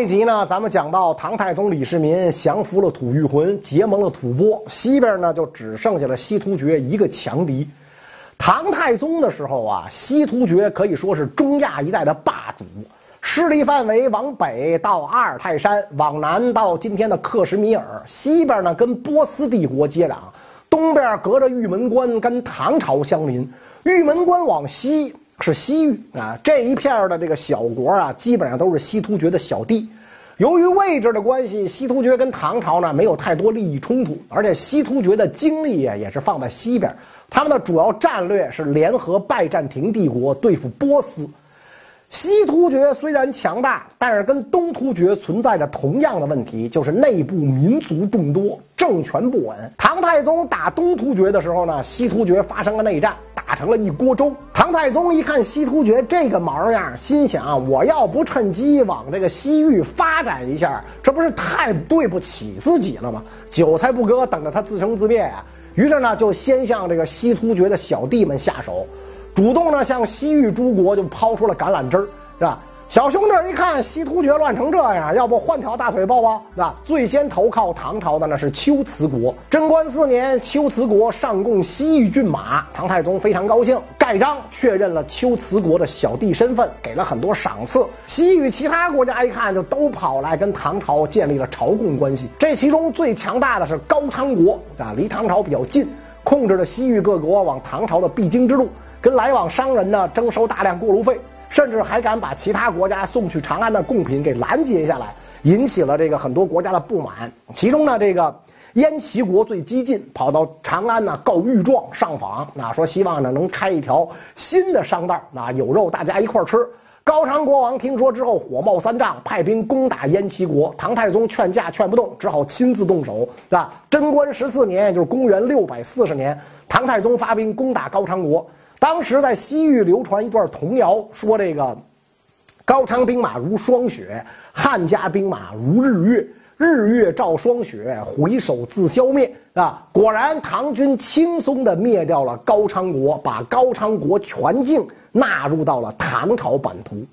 这一集呢，咱们讲到唐太宗李世民降服了吐谷浑，结盟了吐蕃，西边呢就只剩下了西突厥一个强敌。唐太宗的时候啊，西突厥可以说是中亚一带的霸主，势力范围往北到阿尔泰山，往南到今天的克什米尔，西边呢跟波斯帝国接壤，东边隔着玉门关跟唐朝相邻，玉门关往西。是西域啊，这一片的这个小国啊，基本上都是西突厥的小弟。由于位置的关系，西突厥跟唐朝呢没有太多利益冲突，而且西突厥的精力啊也是放在西边，他们的主要战略是联合拜占庭帝国对付波斯。西突厥虽然强大，但是跟东突厥存在着同样的问题，就是内部民族众多，政权不稳。唐太宗打东突厥的时候呢，西突厥发生了内战，打成了一锅粥。唐太宗一看西突厥这个毛样，心想：我要不趁机往这个西域发展一下，这不是太对不起自己了吗？韭菜不割，等着他自生自灭啊！于是呢，就先向这个西突厥的小弟们下手。主动呢，向西域诸国就抛出了橄榄枝儿，是吧？小兄弟一看西突厥乱成这样，要不换条大腿抱抱，是吧？最先投靠唐朝的呢是龟兹国。贞观四年，龟兹国上贡西域骏马，唐太宗非常高兴，盖章确认了龟兹国的小弟身份，给了很多赏赐。西域其他国家一看，就都跑来跟唐朝建立了朝贡关系。这其中最强大的是高昌国，啊，离唐朝比较近，控制了西域各国往唐朝的必经之路。跟来往商人呢征收大量过路费，甚至还敢把其他国家送去长安的贡品给拦截下来，引起了这个很多国家的不满。其中呢，这个燕齐国最激进，跑到长安呢告御状上访，啊，说希望呢能拆一条新的商道，啊，有肉大家一块吃。高昌国王听说之后火冒三丈，派兵攻打燕齐国。唐太宗劝架劝不动，只好亲自动手，是吧？贞观十四年，也就是公元六百四十年，唐太宗发兵攻打高昌国。当时在西域流传一段童谣，说这个高昌兵马如霜雪，汉家兵马如日月，日月照霜雪，回首自消灭啊！果然，唐军轻松地灭掉了高昌国，把高昌国全境纳入到了唐朝版图。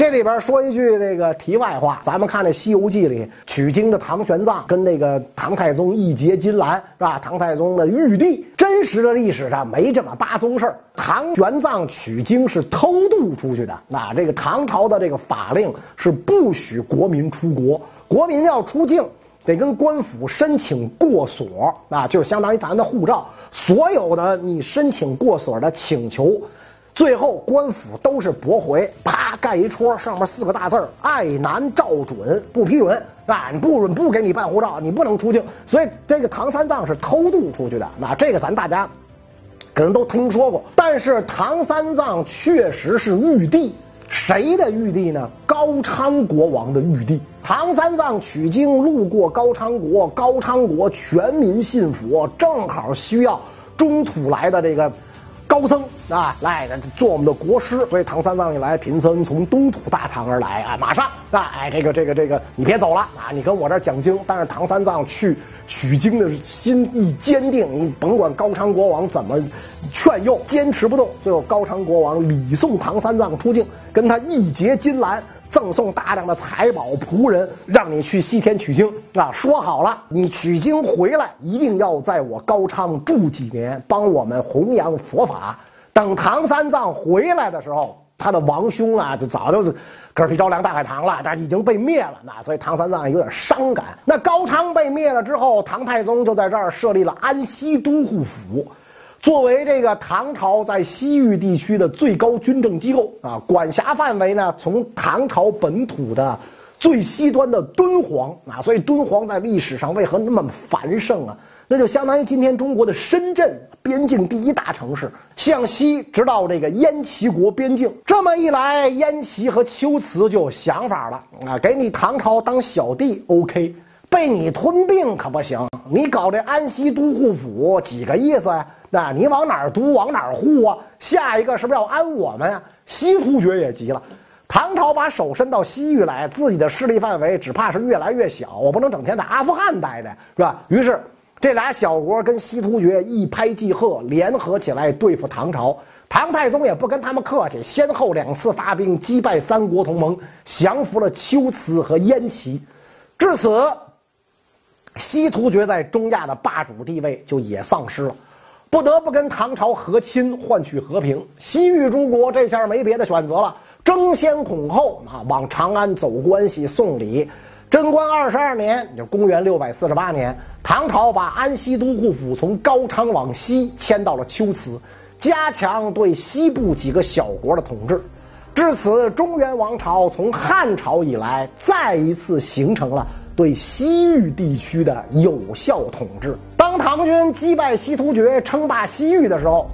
这里边说一句这个题外话，咱们看这《西游记》里取经的唐玄奘跟那个唐太宗义结金兰是吧？唐太宗的玉帝，真实的历史上没这么八宗事儿。唐玄奘取经是偷渡出去的，那这个唐朝的这个法令是不许国民出国，国民要出境得跟官府申请过所，啊，就是相当于咱的护照。所有的你申请过所的请求。最后官府都是驳回，啪盖一戳，上面四个大字儿：爱难照准，不批准，啊，你不准不给你办护照，你不能出境。所以这个唐三藏是偷渡出去的，那这个咱大家可能都听说过。但是唐三藏确实是玉帝，谁的玉帝呢？高昌国王的玉帝。唐三藏取经路过高昌国，高昌国全民信佛，正好需要中土来的这个。高僧啊，来做我们的国师。所以唐三藏一来，贫僧从东土大唐而来啊，马上啊，哎，这个这个这个，你别走了啊，你跟我这儿讲经。但是唐三藏去取经的心意坚定，你甭管高昌国王怎么劝诱，坚持不动。最后高昌国王礼送唐三藏出境，跟他义结金兰。赠送大量的财宝仆人，让你去西天取经啊！说好了，你取经回来一定要在我高昌住几年，帮我们弘扬佛法。等唐三藏回来的时候，他的王兄啊，就早就是嗝屁着凉大海棠了，但已经被灭了。那所以唐三藏有点伤感。那高昌被灭了之后，唐太宗就在这儿设立了安西都护府。作为这个唐朝在西域地区的最高军政机构啊，管辖范围呢，从唐朝本土的最西端的敦煌啊，所以敦煌在历史上为何那么繁盛啊？那就相当于今天中国的深圳，边境第一大城市，向西直到这个燕齐国边境。这么一来，燕齐和龟兹就有想法了啊，给你唐朝当小弟，OK。被你吞并可不行，你搞这安西都护府几个意思呀？那你往哪儿都往哪儿护啊？下一个是不是要安我们呀？西突厥也急了，唐朝把手伸到西域来，自己的势力范围只怕是越来越小，我不能整天在阿富汗待着，是吧？于是这俩小国跟西突厥一拍即合，联合起来对付唐朝。唐太宗也不跟他们客气，先后两次发兵击败三国同盟，降服了龟兹和燕齐。至此，西突厥在中亚的霸主地位就也丧失了，不得不跟唐朝和亲，换取和平。西域诸国这下没别的选择了，争先恐后啊，往长安走关系、送礼。贞观二十二年，就公元六百四十八年，唐朝把安西都护府从高昌往西迁到了龟兹。加强对西部几个小国的统治，至此，中原王朝从汉朝以来再一次形成了对西域地区的有效统治。当唐军击败西突厥，称霸西域的时候，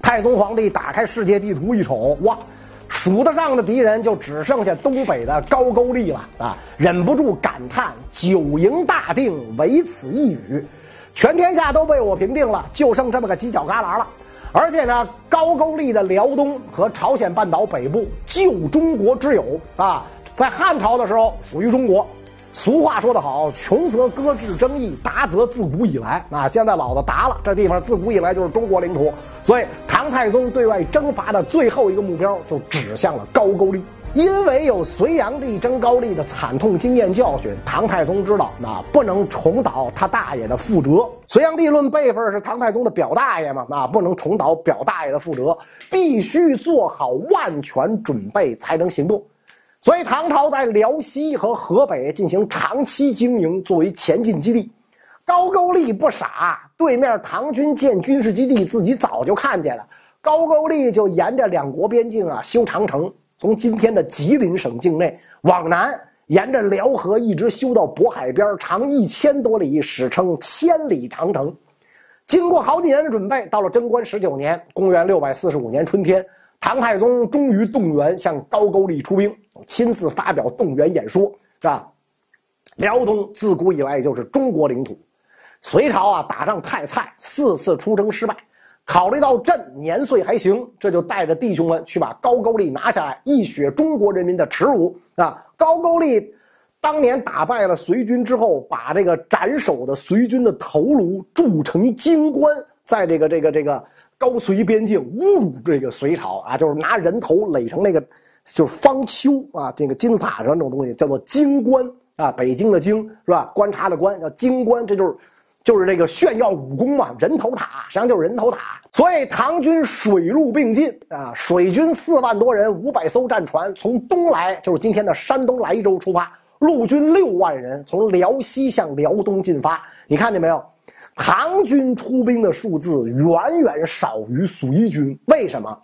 太宗皇帝打开世界地图一瞅，哇，数得上的敌人就只剩下东北的高句丽了啊！忍不住感叹：“九营大定，唯此一语，全天下都被我平定了，就剩这么个犄角旮旯了。”而且呢，高句丽的辽东和朝鲜半岛北部旧中国之友啊，在汉朝的时候属于中国。俗话说得好，穷则搁置争议，达则自古以来。啊，现在老子达了，这地方自古以来就是中国领土。所以，唐太宗对外征伐的最后一个目标就指向了高句丽。因为有隋炀帝征高丽的惨痛经验教训，唐太宗知道那不能重蹈他大爷的覆辙。隋炀帝论辈分是唐太宗的表大爷嘛？那，不能重蹈表大爷的覆辙，必须做好万全准备才能行动。所以唐朝在辽西和河北进行长期经营，作为前进基地。高句丽不傻，对面唐军建军事基地，自己早就看见了。高句丽就沿着两国边境啊修长城。从今天的吉林省境内往南，沿着辽河一直修到渤海边，长一千多里，史称千里长城。经过好几年的准备，到了贞观十九年（公元六百四十五年）春天，唐太宗终于动员向高句丽出兵，亲自发表动员演说，是吧？辽东自古以来就是中国领土，隋朝啊打仗太菜，四次出征失败。考虑到朕年岁还行，这就带着弟兄们去把高句丽拿下来，一雪中国人民的耻辱啊！高句丽当年打败了隋军之后，把这个斩首的隋军的头颅铸成金冠，在这个这个这个高隋边境侮辱这个隋朝啊！就是拿人头垒成那个就是方丘啊，这个金字塔上那种东西叫做金冠啊，北京的京是吧？观察的观叫金冠，这就是。就是这个炫耀武功嘛，人头塔实际上就是人头塔，所以唐军水陆并进啊，水军四万多人，五百艘战船从东来，就是今天的山东莱州出发；陆军六万人从辽西向辽东进发。你看见没有？唐军出兵的数字远远少于隋军，为什么？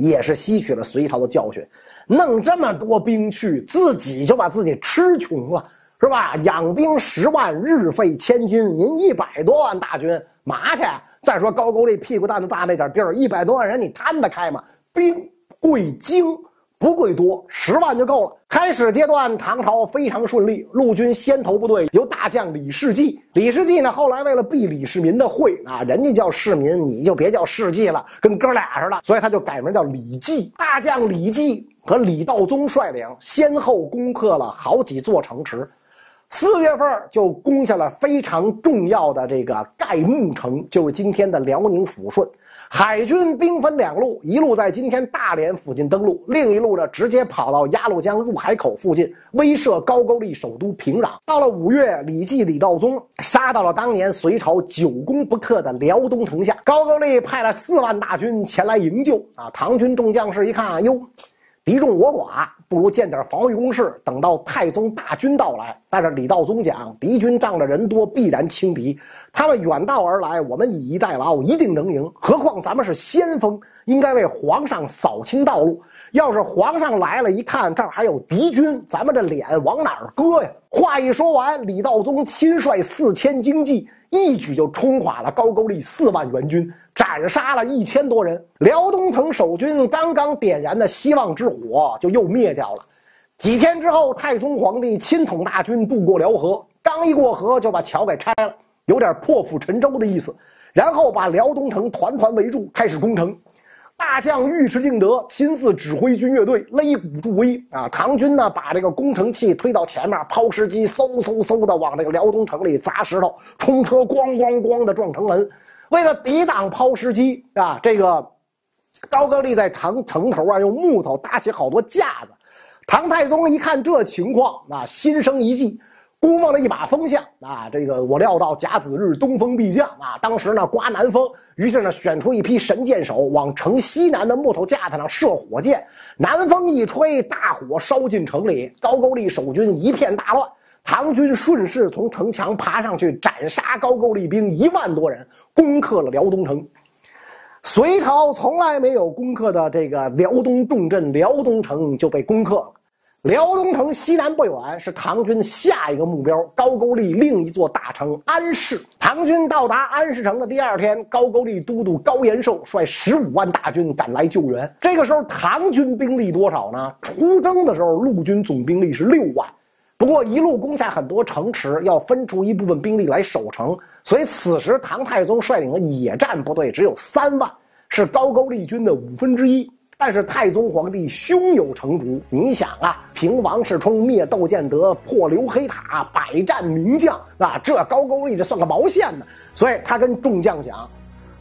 也是吸取了隋朝的教训，弄这么多兵去，自己就把自己吃穷了。是吧？养兵十万，日费千金。您一百多万大军，嘛去？再说高句丽屁股蛋子大那点地儿，一百多万人，你摊得开吗？兵贵精，不贵多，十万就够了。开始阶段，唐朝非常顺利，陆军先头部队由大将李世绩。李世绩呢，后来为了避李世民的讳啊，人家叫世民，你就别叫世绩了，跟哥俩似的，所以他就改名叫李绩。大将李绩和李道宗率领，先后攻克了好几座城池。四月份就攻下了非常重要的这个盖木城，就是今天的辽宁抚顺。海军兵分两路，一路在今天大连附近登陆，另一路呢直接跑到鸭绿江入海口附近，威慑高句丽首都平壤。到了五月，李继、李道宗杀到了当年隋朝久攻不克的辽东城下，高句丽派了四万大军前来营救。啊，唐军众将士一看，哟。敌众我寡，不如建点防御工事，等到太宗大军到来。但是李道宗讲，敌军仗着人多，必然轻敌。他们远道而来，我们以逸待劳，一定能赢。何况咱们是先锋，应该为皇上扫清道路。要是皇上来了，一看这儿还有敌军，咱们这脸往哪儿搁呀？话一说完，李道宗亲率四千精骑，一举就冲垮了高句丽四万援军。斩杀了一千多人，辽东城守军刚刚点燃的希望之火就又灭掉了。几天之后，太宗皇帝亲统大军渡过辽河，刚一过河就把桥给拆了，有点破釜沉舟的意思。然后把辽东城团团围住，开始攻城。大将尉迟敬德亲自指挥军乐队，擂鼓助威啊！唐军呢，把这个攻城器推到前面，抛石机嗖嗖嗖的往这个辽东城里砸石头，冲车咣咣咣的撞城门。为了抵挡抛石机啊，这个高句丽在城城头啊，用木头搭起好多架子。唐太宗一看这情况，啊，心生一计，估摸了一把风向啊。这个我料到甲子日东风必降啊。当时呢，刮南风，于是呢，选出一批神箭手，往城西南的木头架子上射火箭。南风一吹，大火烧进城里，高句丽守军一片大乱。唐军顺势从城墙爬上去，斩杀高句丽兵一万多人，攻克了辽东城。隋朝从来没有攻克的这个辽东重镇辽东城就被攻克了。辽东城西南不远是唐军下一个目标高句丽另一座大城安市。唐军到达安市城的第二天，高句丽都督高延寿率十五万大军赶来救援。这个时候，唐军兵力多少呢？出征的时候，陆军总兵力是六万，不过一路攻下很多城池，要分出一部分兵力来守城，所以此时唐太宗率领的野战部队只有三万，是高句丽军的五分之一。但是太宗皇帝胸有成竹，你想啊，平王世充、灭窦建德、破刘黑塔，百战名将啊，这高句丽这算个毛线呢？所以他跟众将讲，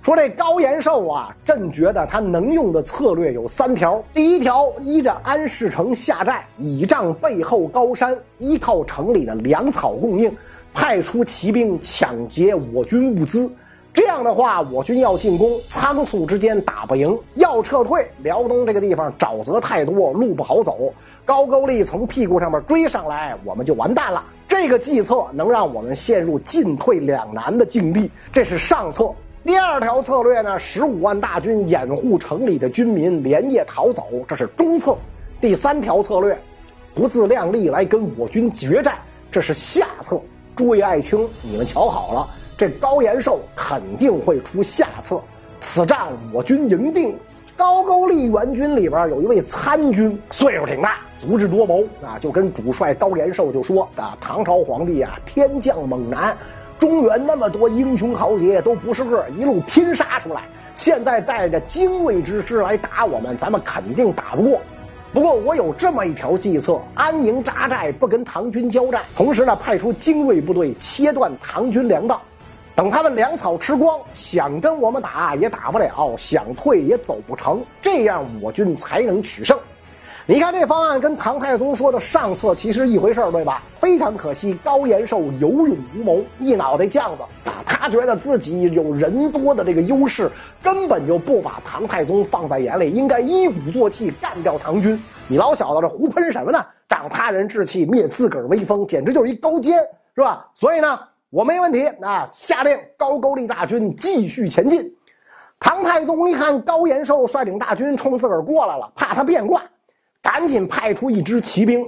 说这高延寿啊，朕觉得他能用的策略有三条：第一条，依着安市城下寨，倚仗背后高山，依靠城里的粮草供应，派出骑兵抢劫我军物资。这样的话，我军要进攻，仓促之间打不赢；要撤退，辽东这个地方沼泽太多，路不好走。高句丽从屁股上面追上来，我们就完蛋了。这个计策能让我们陷入进退两难的境地，这是上策。第二条策略呢，十五万大军掩护城里的军民连夜逃走，这是中策。第三条策略，不自量力来跟我军决战，这是下策。诸位爱卿，你们瞧好了。这高延寿肯定会出下策，此战我军赢定。高句丽援军里边有一位参军，岁数挺大，足智多谋啊，就跟主帅高延寿就说啊：“唐朝皇帝啊，天降猛男，中原那么多英雄豪杰都不是个，一路拼杀出来，现在带着精锐之师来打我们，咱们肯定打不过。不过我有这么一条计策，安营扎寨，不跟唐军交战，同时呢，派出精锐部队切断唐军粮道。”等他们粮草吃光，想跟我们打也打不了，想退也走不成，这样我军才能取胜。你看这方案跟唐太宗说的上策其实一回事儿对吧？非常可惜，高延寿有勇无谋，一脑袋犟子啊！他觉得自己有人多的这个优势，根本就不把唐太宗放在眼里，应该一鼓作气干掉唐军。你老小子这胡喷什么呢？长他人志气，灭自个儿威风，简直就是一高奸，是吧？所以呢。我没问题啊！下令高句丽大军继续前进。唐太宗一看高延寿率领大军冲自个儿过来了，怕他变卦，赶紧派出一支骑兵。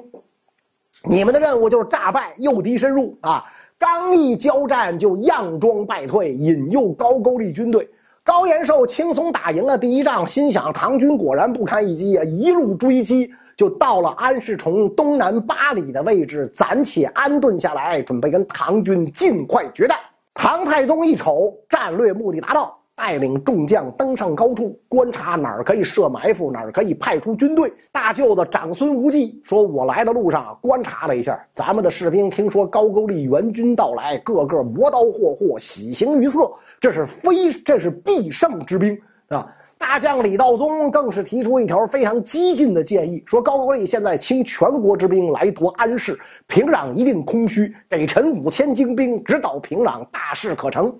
你们的任务就是诈败，诱敌深入啊！刚一交战就佯装败退，引诱高句丽军队。高延寿轻松打赢了第一仗，心想唐军果然不堪一击啊！一路追击。就到了安世城东南八里的位置，暂且安顿下来，准备跟唐军尽快决战。唐太宗一瞅，战略目的达到，带领众将登上高处，观察哪儿可以设埋伏，哪儿可以派出军队。大舅子长孙无忌说：“我来的路上观察了一下，咱们的士兵听说高句丽援军到来，个个磨刀霍霍，喜形于色，这是非，这是必胜之兵啊！”大将李道宗更是提出一条非常激进的建议，说高句丽现在倾全国之兵来夺安市，平壤一定空虚，给臣五千精兵直捣平壤，大事可成。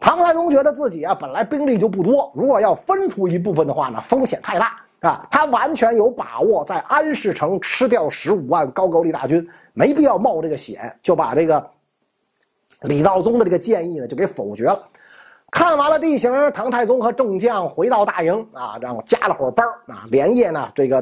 唐太宗觉得自己啊本来兵力就不多，如果要分出一部分的话呢，风险太大啊。他完全有把握在安市城吃掉十五万高句丽大军，没必要冒这个险，就把这个李道宗的这个建议呢就给否决了。看完了地形，唐太宗和众将回到大营啊，让我加了会儿班啊，连夜呢，这个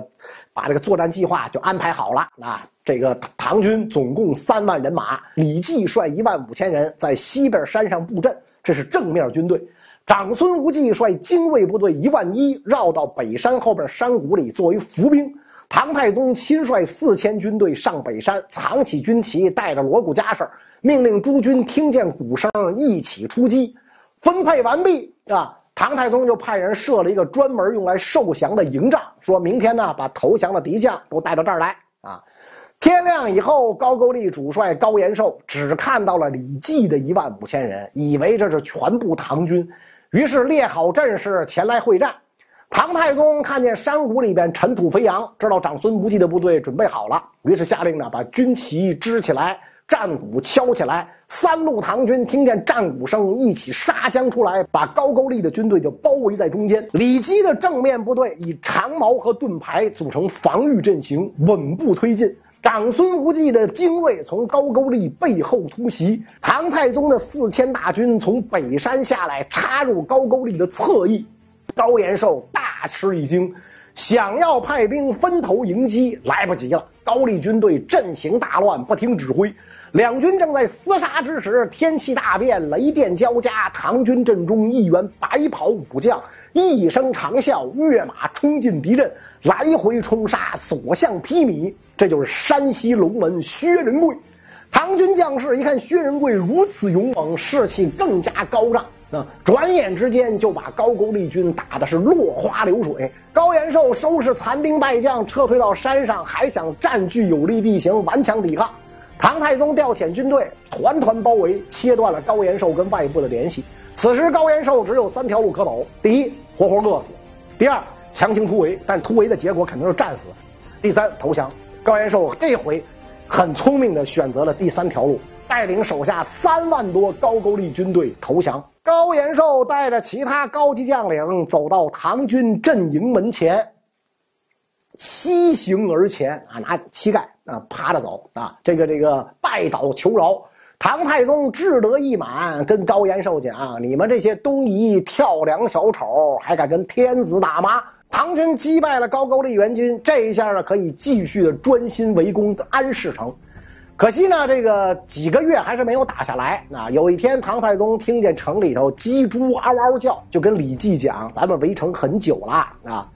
把这个作战计划就安排好了啊。这个唐军总共三万人马，李绩率一万五千人在西边山上布阵，这是正面军队。长孙无忌率精锐部队一万一，绕到北山后边山谷里作为伏兵。唐太宗亲率四千军队上北山，藏起军旗，带着锣鼓家什，命令诸军听见鼓声一起出击。分配完毕啊，唐太宗就派人设了一个专门用来受降的营帐，说明天呢把投降的敌将都带到这儿来啊。天亮以后，高句丽主帅高延寿只看到了李绩的一万五千人，以为这是全部唐军，于是列好阵势前来会战。唐太宗看见山谷里边尘土飞扬，知道长孙无忌的部队准备好了，于是下令呢，把军旗支起来，战鼓敲起来。三路唐军听见战鼓声，一起杀将出来，把高句丽的军队就包围在中间。李基的正面部队以长矛和盾牌组成防御阵型，稳步推进。长孙无忌的精锐从高句丽背后突袭，唐太宗的四千大军从北山下来，插入高句丽的侧翼。高延寿大吃一惊，想要派兵分头迎击，来不及了。高丽军队阵型大乱，不听指挥。两军正在厮杀之时，天气大变，雷电交加。唐军阵中一员白袍武将一声长啸，跃马冲进敌阵，来回冲杀，所向披靡。这就是山西龙门薛仁贵。唐军将士一看薛仁贵如此勇猛，士气更加高涨。啊！转眼之间就把高句丽军打的是落花流水。高延寿收拾残兵败将，撤退到山上，还想占据有利地形，顽强抵抗。唐太宗调遣军队，团团包围，切断了高延寿跟外部的联系。此时高延寿只有三条路可走：第一，活活饿死；第二，强行突围，但突围的结果肯定是战死；第三，投降。高延寿这回很聪明的选择了第三条路，带领手下三万多高句丽军队投降。高延寿带着其他高级将领走到唐军阵营门前，膝行而前啊，拿膝盖啊趴着走啊，这个这个拜倒求饶。唐太宗志得意满，跟高延寿讲：“你们这些东夷跳梁小丑，还敢跟天子打吗？”唐军击败了高句丽援军，这一下呢，可以继续的专心围攻安市城。可惜呢，这个几个月还是没有打下来。啊，有一天，唐太宗听见城里头鸡猪嗷嗷叫，就跟李绩讲：“咱们围城很久了啊，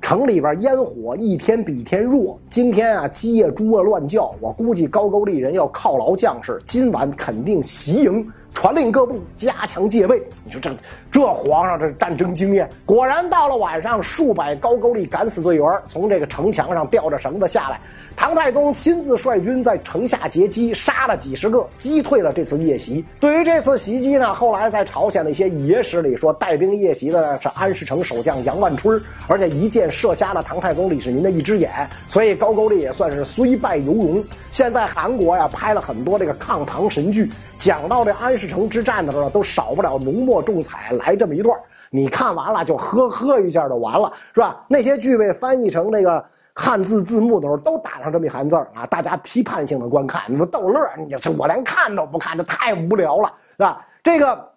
城里边烟火一天比一天弱。今天啊，鸡呀猪啊乱叫，我估计高句丽人要犒劳将士，今晚肯定袭营。”传令各部加强戒备。你说这这皇上这战争经验，果然到了晚上，数百高句丽敢死队员从这个城墙上吊着绳子下来。唐太宗亲自率军在城下截击，杀了几十个，击退了这次夜袭。对于这次袭击呢，后来在朝鲜的一些野史里说，带兵夜袭的是安世城守将杨万春，而且一箭射瞎了唐太宗李世民的一只眼，所以高句丽也算是虽败犹荣。现在韩国呀拍了很多这个抗唐神剧。讲到这安世成之战的时候，都少不了浓墨重彩来这么一段你看完了就呵呵一下就完了，是吧？那些剧被翻译成那个汉字字幕的时候，都打上这么一行字啊，大家批判性的观看，你说逗乐你这我连看都不看，这太无聊了，是吧？这个。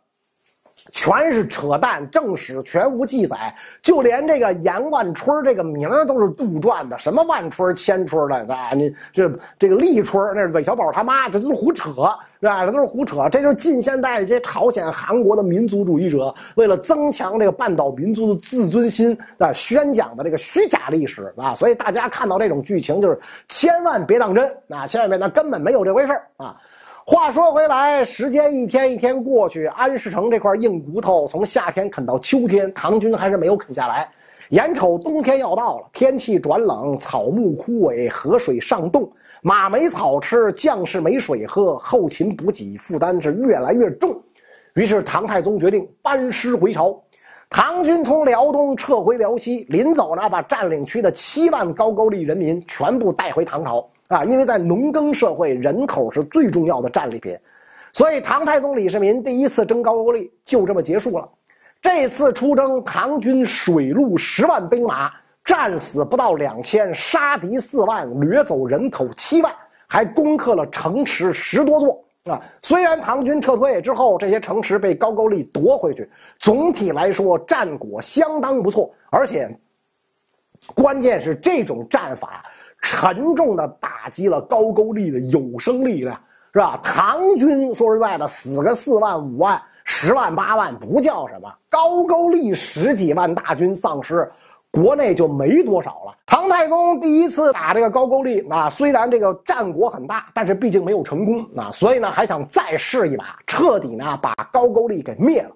全是扯淡，正史全无记载，就连这个严万春这个名都是杜撰的，什么万春、千春的啊？你这这个立春那是韦小宝他妈，这都是胡扯，是吧？这都是胡扯，这就是近现代这些朝鲜、韩国的民族主义者为了增强这个半岛民族的自尊心啊，宣讲的这个虚假历史啊。所以大家看到这种剧情，就是千万别当真啊，千万别当，根本没有这回事啊。话说回来，时间一天一天过去，安世成这块硬骨头从夏天啃到秋天，唐军还是没有啃下来。眼瞅冬天要到了，天气转冷，草木枯萎，河水上冻，马没草吃，将士没水喝，后勤补给负担是越来越重。于是唐太宗决定班师回朝。唐军从辽东撤回辽西，临走呢，把占领区的七万高句丽人民全部带回唐朝。啊，因为在农耕社会，人口是最重要的战利品，所以唐太宗李世民第一次征高句丽就这么结束了。这次出征，唐军水陆十万兵马，战死不到两千，杀敌四万，掠走人口七万，还攻克了城池十多座。啊，虽然唐军撤退之后，这些城池被高句丽夺回去，总体来说战果相当不错，而且关键是这种战法。沉重的打击了高句丽的有生力量，是吧？唐军说实在的，死个四万五万、十万八万不叫什么，高句丽十几万大军丧失，国内就没多少了。唐太宗第一次打这个高句丽啊，虽然这个战果很大，但是毕竟没有成功啊，所以呢还想再试一把，彻底呢把高句丽给灭了。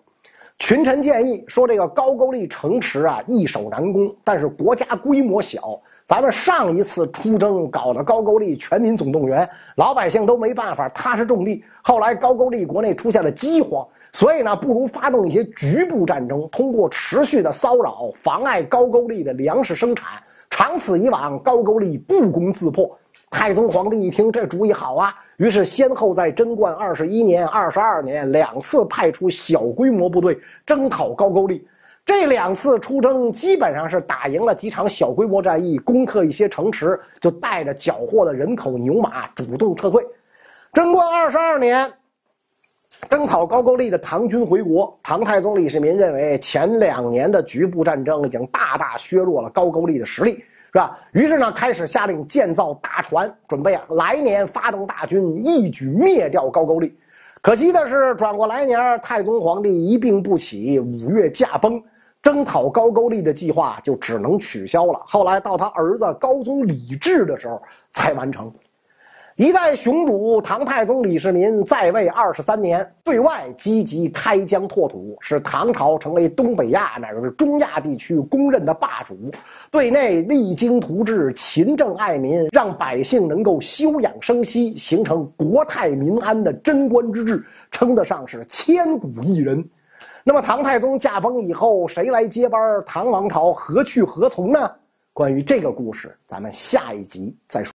群臣建议说，这个高句丽城池啊易守难攻，但是国家规模小。咱们上一次出征搞的高句丽全民总动员，老百姓都没办法踏实种地。后来高句丽国内出现了饥荒，所以呢，不如发动一些局部战争，通过持续的骚扰，妨碍高句丽的粮食生产。长此以往，高句丽不攻自破。太宗皇帝一听这主意好啊，于是先后在贞观二十一年、二十二年两次派出小规模部队征讨高句丽。这两次出征基本上是打赢了几场小规模战役，攻克一些城池，就带着缴获的人口牛马主动撤退。贞观二十二年，征讨高句丽的唐军回国，唐太宗李世民认为前两年的局部战争已经大大削弱了高句丽的实力，是吧？于是呢，开始下令建造大船，准备啊来年发动大军，一举灭掉高句丽。可惜的是，转过来年，太宗皇帝一病不起，五月驾崩。征讨高句丽的计划就只能取消了。后来到他儿子高宗李治的时候才完成。一代雄主唐太宗李世民在位二十三年，对外积极开疆拓土，使唐朝成为东北亚乃至中亚地区公认的霸主；对内励精图治，勤政爱民，让百姓能够休养生息，形成国泰民安的贞观之治，称得上是千古一人。那么唐太宗驾崩以后，谁来接班？唐王朝何去何从呢？关于这个故事，咱们下一集再说。